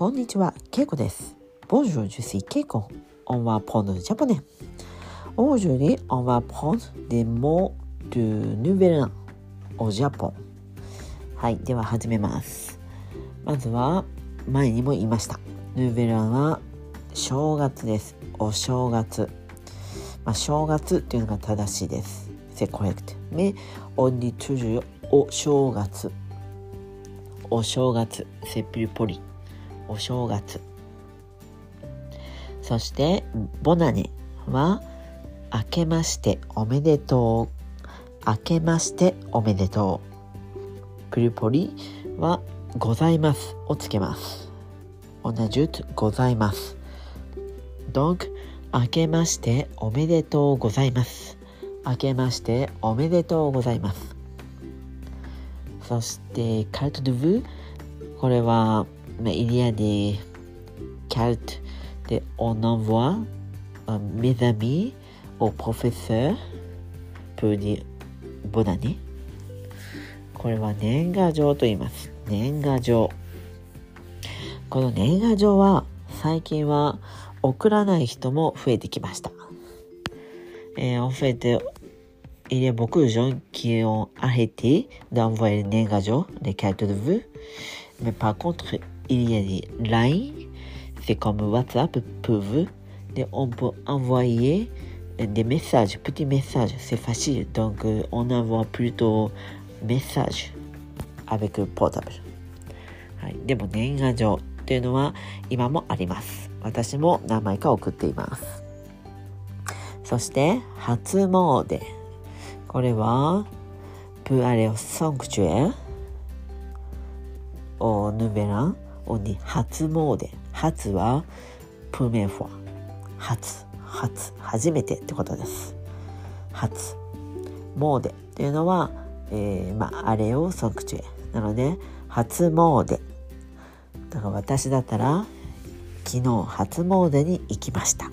こんにちは、ケイコです。ボンジュースイケイコ。オンワポンドジャポネ。オージュリオンワポンドデモドゥヌベランオジャポン。はい、では始めます。まずは前にも言いました。ヌベランは正月です。お正月。まあ、正月っていうのが正しいです。セコレクト。メオンリトゥジュお正月。お正月。セプリポリお正月。そして、ボナネは、明けましておめでとう。明けましておめでとう。プルポリは、ございますをつけます。同じくございます。donc 明けましておめでとうございます。明けましておめでとうございます。そして、カルトドゥブこれは、Mais il y a des cultes de, on envoie これは年賀状と言います。年賀状。この年賀状は最近は送らない人も増えてきました。えー、オフェテ、イレボクジんン、キヨン、アヘティ、ダン年賀状、レキャットドゥ。Il y a des lines, c'est comme WhatsApp pour vous. Et on peut envoyer des messages, petits messages, c'est facile. Donc, on envoie plutôt message avec le portable. はい、でも年賀状っていうのは今もあります。私も何枚か送っています。そして初詣。これは pour aller au sanctuaire au nouvel an on dit 初詣。初は première fois。初、初、初めてってことです。初。詣っていうのは、えー、まあ、あれをサンクチュエ。なので、初詣。だから私だったら、昨日初詣に行きました。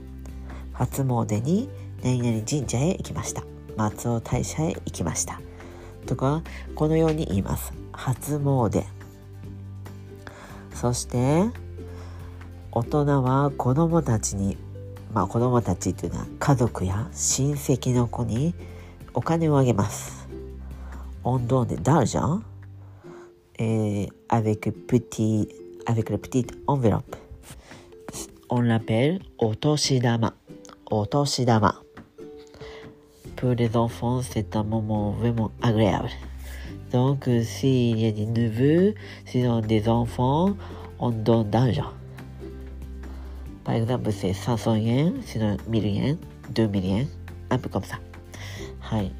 初詣に何々神社へ行きました。松尾大社へ行きました。とか、このように言います。初詣。そして、大人は子供たちに、まあ子供たちっていうのは家族や親戚の子にお金をあげます。On donne de l'argent et avec petit avec la petite enveloppe. On l'appelle お年玉。お年玉。Pour les enfants, c'est un moment vraiment agréable. Donc, s'il y a des neveux, s'ils ont des enfants, on donne d'argent. Par exemple, c'est 500 yens, sinon 1000 yens, 2000 yens, un peu comme ça. はい。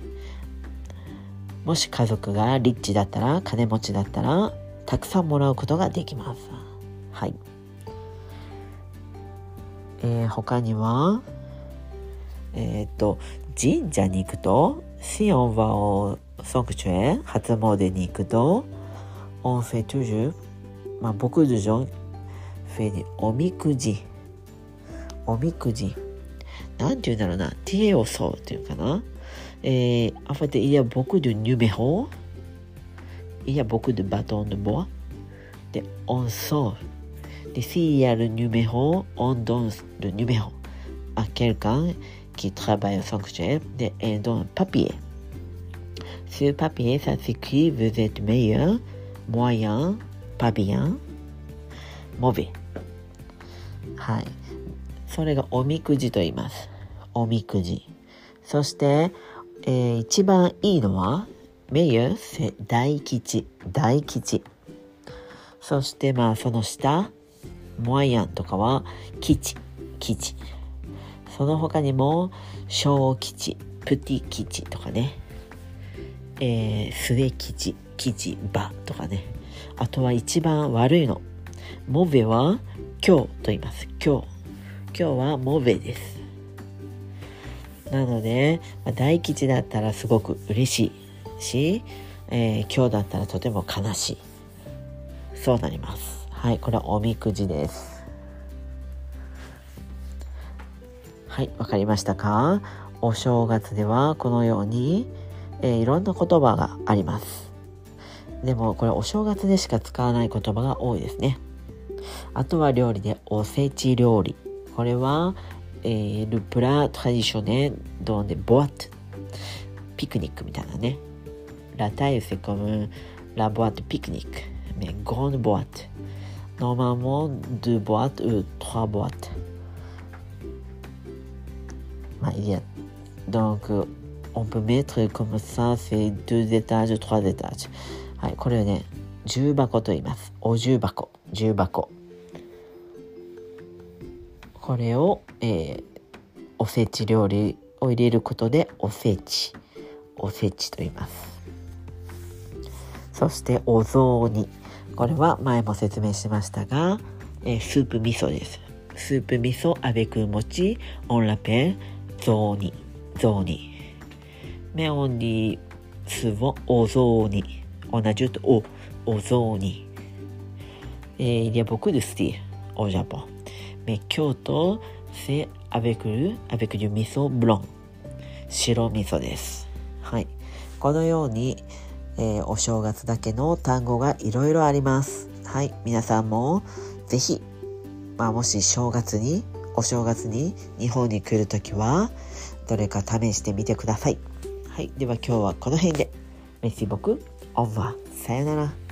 もし家族がリッチだったら、金持ちだったら、たくさんもらうことができます。はい。えー、他には、えー、っと、神社に行くと、si on va au sanctuaire, 初詣に行くと、on fait toujours, まあ、beaucoup de gens fait des おみくじ。おみくじ。なんて言うんだろうな。手をそうっていうかな。えー、en fait, il y a beaucoup de numéros. Il y a beaucoup de bâtons de bois. Et on sort. Et s'il y a le numéro, on donne le numéro à quelqu'un qui travaille au sanctuaire et elle donne un papier. Sur le papier, ça s'écrit vous êtes meilleur, moyen, pas bien, mauvais. はい。それがおみくじと言います。おみくじ。そして、えー一番いいのは、メイヤー、大吉、大吉。そして、まあ、その下、モアイアンとかは、吉、吉。その他にも、小吉、プティ吉とかね。えー、末吉、吉、バとかね。あとは一番悪いの。モベは、今日と言います。今日。今日はモベです。なので、まあ大吉だったらすごく嬉しいし、えー今日だったらとても悲しい。そうなります。はい、これはおみくじです。はい、わかりましたか？お正月ではこのように、えー、いろんな言葉があります。でもこれお正月でしか使わない言葉が多いですね。あとは料理でおせち料理。これは、えー、ルプラトラディショネドンでボアットピクニックみたいなね。ラタイセコムラボアットピクニックメゴンボアットノーマンモンドゥボアットウトラボアットまあいいや on peut mettre comme ça, c'est deux étages, trois étages. はい、これをね、重箱と言います。お重箱、重箱。これを、えー、おせち料理を入れることでおせち、おせちと言います。そしてお雑煮。これは前も説明しましたが、えー、スープ味噌です。スープ味噌 avec 餅 on l'appelle 雑煮。雑煮。メオンリースボお雑煮同じとお,お雑煮えー、いや僕ですって、おジャポン。め、京都、せ、あべくる、あべくる味噌、ブロン。白味噌です。はい。このように、え、お正月だけの単語がいろいろあります。はい。皆さんも、ぜひ、まあ、もし正月に、お正月に日本に来るときは、どれか試してみてください。はい。では今日はこの辺で。メシ僕、オーバー。さよなら。